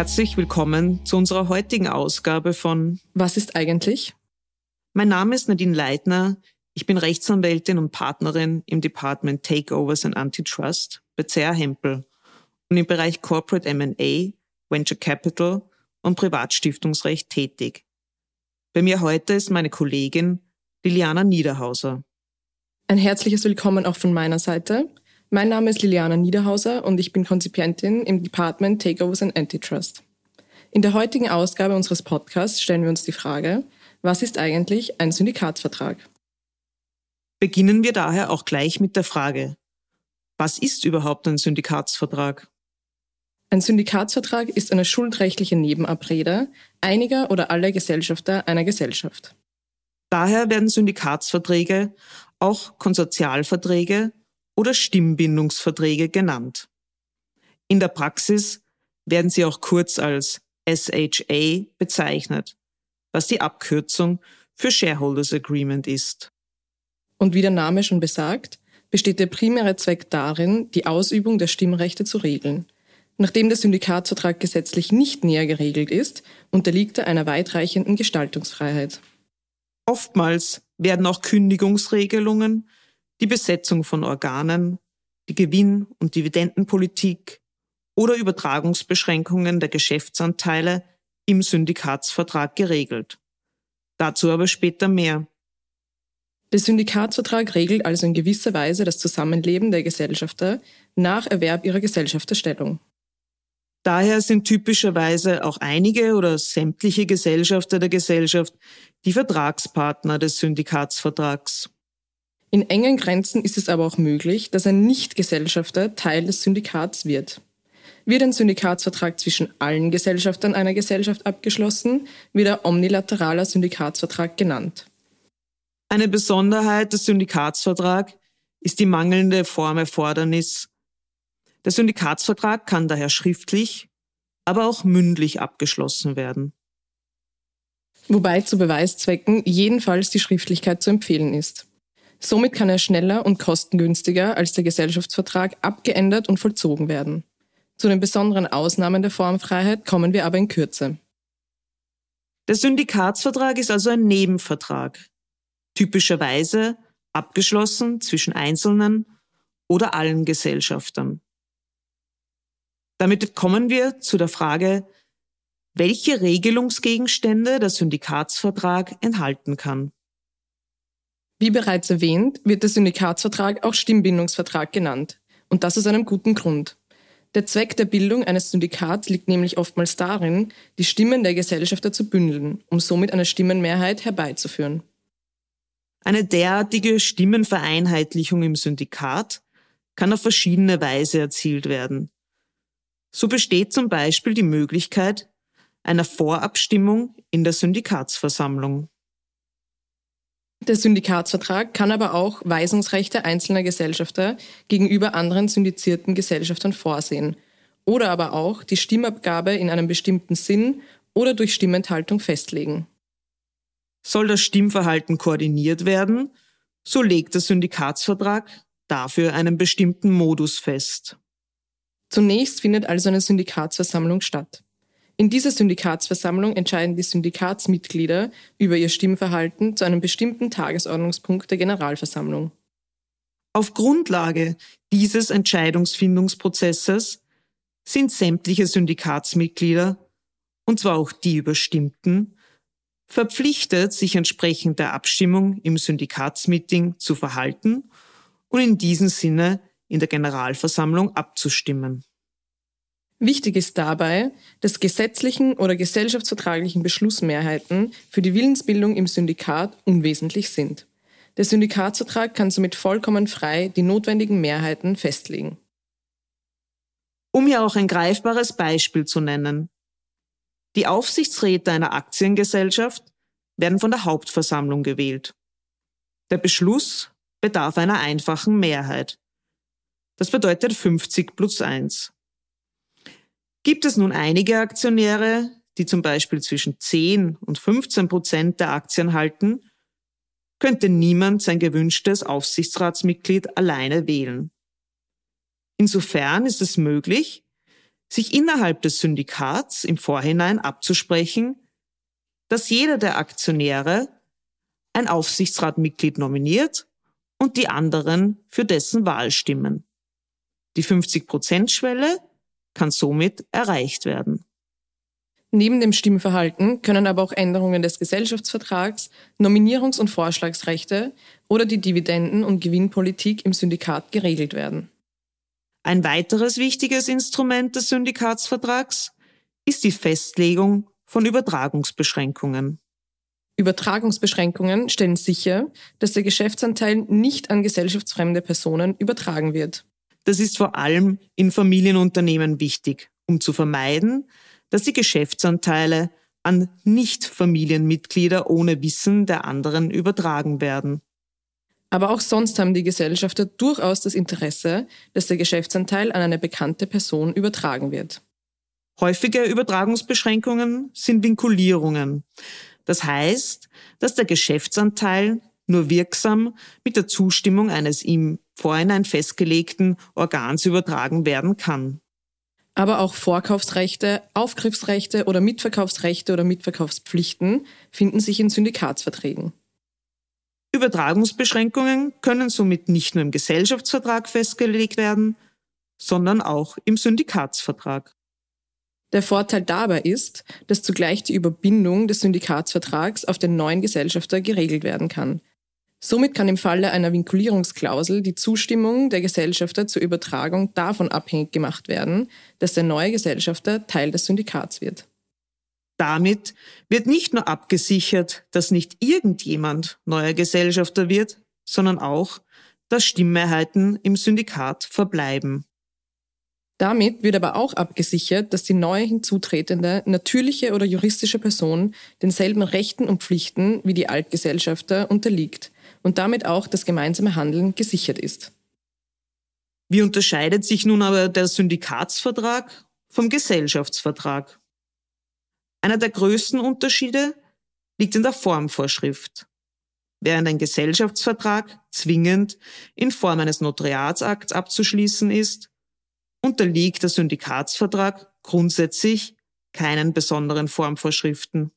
Herzlich willkommen zu unserer heutigen Ausgabe von Was ist eigentlich? Mein Name ist Nadine Leitner. Ich bin Rechtsanwältin und Partnerin im Department Takeovers and Antitrust bei CR Hempel und im Bereich Corporate M&A, Venture Capital und Privatstiftungsrecht tätig. Bei mir heute ist meine Kollegin Liliana Niederhauser. Ein herzliches Willkommen auch von meiner Seite. Mein Name ist Liliana Niederhauser und ich bin Konzipientin im Department Takeovers and Antitrust. In der heutigen Ausgabe unseres Podcasts stellen wir uns die Frage, was ist eigentlich ein Syndikatsvertrag? Beginnen wir daher auch gleich mit der Frage, was ist überhaupt ein Syndikatsvertrag? Ein Syndikatsvertrag ist eine schuldrechtliche Nebenabrede einiger oder aller Gesellschafter einer Gesellschaft. Daher werden Syndikatsverträge auch Konsortialverträge oder Stimmbindungsverträge genannt. In der Praxis werden sie auch kurz als SHA bezeichnet, was die Abkürzung für Shareholders Agreement ist. Und wie der Name schon besagt, besteht der primäre Zweck darin, die Ausübung der Stimmrechte zu regeln. Nachdem der Syndikatsvertrag gesetzlich nicht näher geregelt ist, unterliegt er einer weitreichenden Gestaltungsfreiheit. Oftmals werden auch Kündigungsregelungen die Besetzung von Organen, die Gewinn- und Dividendenpolitik oder Übertragungsbeschränkungen der Geschäftsanteile im Syndikatsvertrag geregelt. Dazu aber später mehr. Der Syndikatsvertrag regelt also in gewisser Weise das Zusammenleben der Gesellschafter nach Erwerb ihrer Gesellschafterstellung. Daher sind typischerweise auch einige oder sämtliche Gesellschafter der Gesellschaft die Vertragspartner des Syndikatsvertrags. In engen Grenzen ist es aber auch möglich, dass ein Nichtgesellschafter Teil des Syndikats wird. Wird ein Syndikatsvertrag zwischen allen Gesellschaftern einer Gesellschaft abgeschlossen, wird er omnilateraler Syndikatsvertrag genannt. Eine Besonderheit des Syndikatsvertrags ist die mangelnde Formerfordernis. Der Syndikatsvertrag kann daher schriftlich, aber auch mündlich abgeschlossen werden. Wobei zu Beweiszwecken jedenfalls die Schriftlichkeit zu empfehlen ist. Somit kann er schneller und kostengünstiger als der Gesellschaftsvertrag abgeändert und vollzogen werden. Zu den besonderen Ausnahmen der Formfreiheit kommen wir aber in Kürze. Der Syndikatsvertrag ist also ein Nebenvertrag, typischerweise abgeschlossen zwischen Einzelnen oder allen Gesellschaftern. Damit kommen wir zu der Frage, welche Regelungsgegenstände der Syndikatsvertrag enthalten kann. Wie bereits erwähnt, wird der Syndikatsvertrag auch Stimmbindungsvertrag genannt. Und das aus einem guten Grund. Der Zweck der Bildung eines Syndikats liegt nämlich oftmals darin, die Stimmen der Gesellschafter zu bündeln, um somit eine Stimmenmehrheit herbeizuführen. Eine derartige Stimmenvereinheitlichung im Syndikat kann auf verschiedene Weise erzielt werden. So besteht zum Beispiel die Möglichkeit einer Vorabstimmung in der Syndikatsversammlung. Der Syndikatsvertrag kann aber auch Weisungsrechte einzelner Gesellschafter gegenüber anderen syndizierten Gesellschaftern vorsehen oder aber auch die Stimmabgabe in einem bestimmten Sinn oder durch Stimmenthaltung festlegen. Soll das Stimmverhalten koordiniert werden, so legt der Syndikatsvertrag dafür einen bestimmten Modus fest. Zunächst findet also eine Syndikatsversammlung statt. In dieser Syndikatsversammlung entscheiden die Syndikatsmitglieder über ihr Stimmverhalten zu einem bestimmten Tagesordnungspunkt der Generalversammlung. Auf Grundlage dieses Entscheidungsfindungsprozesses sind sämtliche Syndikatsmitglieder, und zwar auch die Überstimmten, verpflichtet, sich entsprechend der Abstimmung im Syndikatsmeeting zu verhalten und in diesem Sinne in der Generalversammlung abzustimmen. Wichtig ist dabei, dass gesetzlichen oder gesellschaftsvertraglichen Beschlussmehrheiten für die Willensbildung im Syndikat unwesentlich sind. Der Syndikatsvertrag kann somit vollkommen frei die notwendigen Mehrheiten festlegen. Um hier auch ein greifbares Beispiel zu nennen. Die Aufsichtsräte einer Aktiengesellschaft werden von der Hauptversammlung gewählt. Der Beschluss bedarf einer einfachen Mehrheit. Das bedeutet 50 plus 1. Gibt es nun einige Aktionäre, die zum Beispiel zwischen 10 und 15 Prozent der Aktien halten, könnte niemand sein gewünschtes Aufsichtsratsmitglied alleine wählen. Insofern ist es möglich, sich innerhalb des Syndikats im Vorhinein abzusprechen, dass jeder der Aktionäre ein Aufsichtsratmitglied nominiert und die anderen für dessen Wahl stimmen. Die 50-Prozent-Schwelle kann somit erreicht werden. Neben dem Stimmverhalten können aber auch Änderungen des Gesellschaftsvertrags, Nominierungs- und Vorschlagsrechte oder die Dividenden- und Gewinnpolitik im Syndikat geregelt werden. Ein weiteres wichtiges Instrument des Syndikatsvertrags ist die Festlegung von Übertragungsbeschränkungen. Übertragungsbeschränkungen stellen sicher, dass der Geschäftsanteil nicht an gesellschaftsfremde Personen übertragen wird. Das ist vor allem in Familienunternehmen wichtig, um zu vermeiden, dass die Geschäftsanteile an Nicht-Familienmitglieder ohne Wissen der anderen übertragen werden. Aber auch sonst haben die Gesellschafter durchaus das Interesse, dass der Geschäftsanteil an eine bekannte Person übertragen wird. Häufige Übertragungsbeschränkungen sind Vinkulierungen. Das heißt, dass der Geschäftsanteil nur wirksam mit der Zustimmung eines ihm vorhinein festgelegten Organs übertragen werden kann. Aber auch Vorkaufsrechte, Aufgriffsrechte oder Mitverkaufsrechte oder Mitverkaufspflichten finden sich in Syndikatsverträgen. Übertragungsbeschränkungen können somit nicht nur im Gesellschaftsvertrag festgelegt werden, sondern auch im Syndikatsvertrag. Der Vorteil dabei ist, dass zugleich die Überbindung des Syndikatsvertrags auf den neuen Gesellschafter geregelt werden kann. Somit kann im Falle einer Vinkulierungsklausel die Zustimmung der Gesellschafter zur Übertragung davon abhängig gemacht werden, dass der neue Gesellschafter Teil des Syndikats wird. Damit wird nicht nur abgesichert, dass nicht irgendjemand neuer Gesellschafter wird, sondern auch, dass Stimmmehrheiten im Syndikat verbleiben. Damit wird aber auch abgesichert, dass die neu hinzutretende natürliche oder juristische Person denselben Rechten und Pflichten wie die Altgesellschafter unterliegt und damit auch das gemeinsame Handeln gesichert ist. Wie unterscheidet sich nun aber der Syndikatsvertrag vom Gesellschaftsvertrag? Einer der größten Unterschiede liegt in der Formvorschrift. Während ein Gesellschaftsvertrag zwingend in Form eines Notariatsakts abzuschließen ist, unterliegt der Syndikatsvertrag grundsätzlich keinen besonderen Formvorschriften.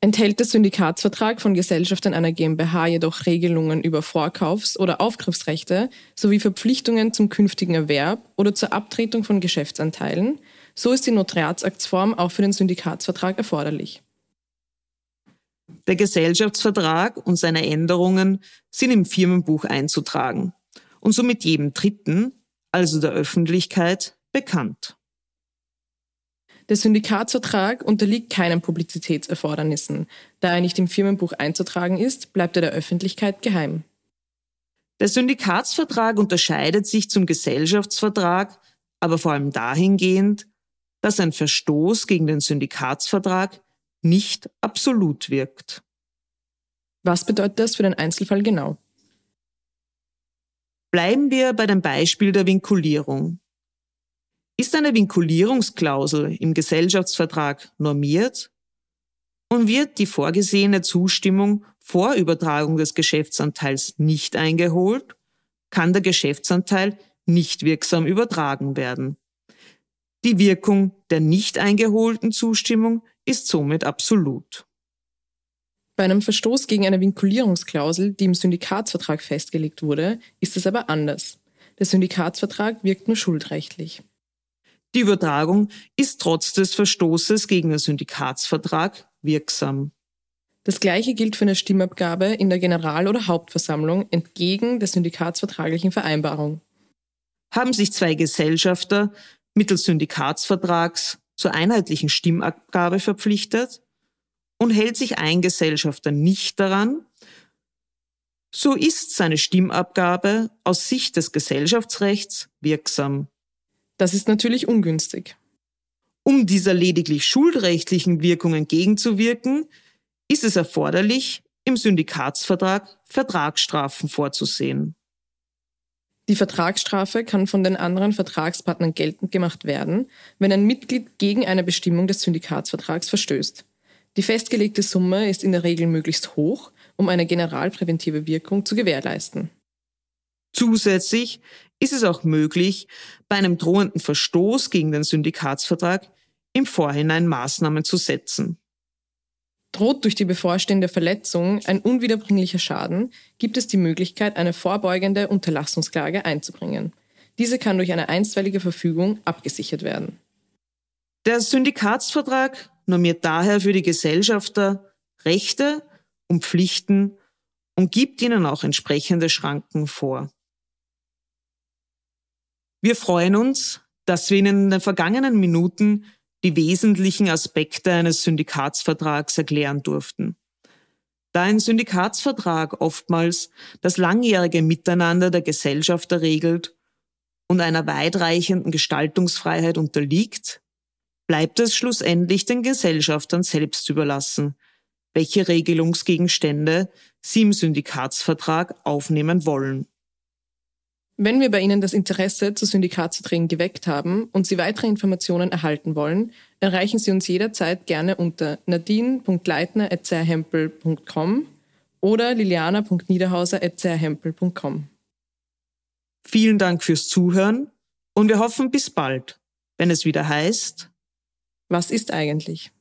Enthält der Syndikatsvertrag von Gesellschaften einer GmbH jedoch Regelungen über Vorkaufs- oder Aufgriffsrechte sowie Verpflichtungen zum künftigen Erwerb oder zur Abtretung von Geschäftsanteilen, so ist die Notariatsaktsform auch für den Syndikatsvertrag erforderlich. Der Gesellschaftsvertrag und seine Änderungen sind im Firmenbuch einzutragen und somit jedem Dritten, also der Öffentlichkeit, bekannt. Der Syndikatsvertrag unterliegt keinen Publizitätserfordernissen. Da er nicht im Firmenbuch einzutragen ist, bleibt er der Öffentlichkeit geheim. Der Syndikatsvertrag unterscheidet sich zum Gesellschaftsvertrag aber vor allem dahingehend, dass ein Verstoß gegen den Syndikatsvertrag nicht absolut wirkt. Was bedeutet das für den Einzelfall genau? Bleiben wir bei dem Beispiel der Vinkulierung. Ist eine Vinkulierungsklausel im Gesellschaftsvertrag normiert und wird die vorgesehene Zustimmung vor Übertragung des Geschäftsanteils nicht eingeholt, kann der Geschäftsanteil nicht wirksam übertragen werden. Die Wirkung der nicht eingeholten Zustimmung ist somit absolut. Bei einem Verstoß gegen eine Vinkulierungsklausel, die im Syndikatsvertrag festgelegt wurde, ist es aber anders. Der Syndikatsvertrag wirkt nur schuldrechtlich. Die Übertragung ist trotz des Verstoßes gegen den Syndikatsvertrag wirksam. Das Gleiche gilt für eine Stimmabgabe in der General- oder Hauptversammlung entgegen der syndikatsvertraglichen Vereinbarung. Haben sich zwei Gesellschafter mittels Syndikatsvertrags zur einheitlichen Stimmabgabe verpflichtet und hält sich ein Gesellschafter nicht daran, so ist seine Stimmabgabe aus Sicht des Gesellschaftsrechts wirksam. Das ist natürlich ungünstig. Um dieser lediglich schuldrechtlichen Wirkung entgegenzuwirken, ist es erforderlich, im Syndikatsvertrag Vertragsstrafen vorzusehen. Die Vertragsstrafe kann von den anderen Vertragspartnern geltend gemacht werden, wenn ein Mitglied gegen eine Bestimmung des Syndikatsvertrags verstößt. Die festgelegte Summe ist in der Regel möglichst hoch, um eine generalpräventive Wirkung zu gewährleisten. Zusätzlich ist es auch möglich, bei einem drohenden Verstoß gegen den Syndikatsvertrag im Vorhinein Maßnahmen zu setzen. Droht durch die bevorstehende Verletzung ein unwiederbringlicher Schaden, gibt es die Möglichkeit, eine vorbeugende Unterlassungsklage einzubringen. Diese kann durch eine einstweilige Verfügung abgesichert werden. Der Syndikatsvertrag normiert daher für die Gesellschafter Rechte und Pflichten und gibt ihnen auch entsprechende Schranken vor. Wir freuen uns, dass wir Ihnen in den vergangenen Minuten die wesentlichen Aspekte eines Syndikatsvertrags erklären durften. Da ein Syndikatsvertrag oftmals das langjährige Miteinander der Gesellschafter regelt und einer weitreichenden Gestaltungsfreiheit unterliegt, bleibt es schlussendlich den Gesellschaftern selbst überlassen, welche Regelungsgegenstände sie im Syndikatsvertrag aufnehmen wollen. Wenn wir bei Ihnen das Interesse zu Syndikatsverträgen geweckt haben und Sie weitere Informationen erhalten wollen, erreichen Sie uns jederzeit gerne unter nadine.leitner.com oder liliana.niederhauser.com. Vielen Dank fürs Zuhören und wir hoffen bis bald, wenn es wieder heißt, was ist eigentlich?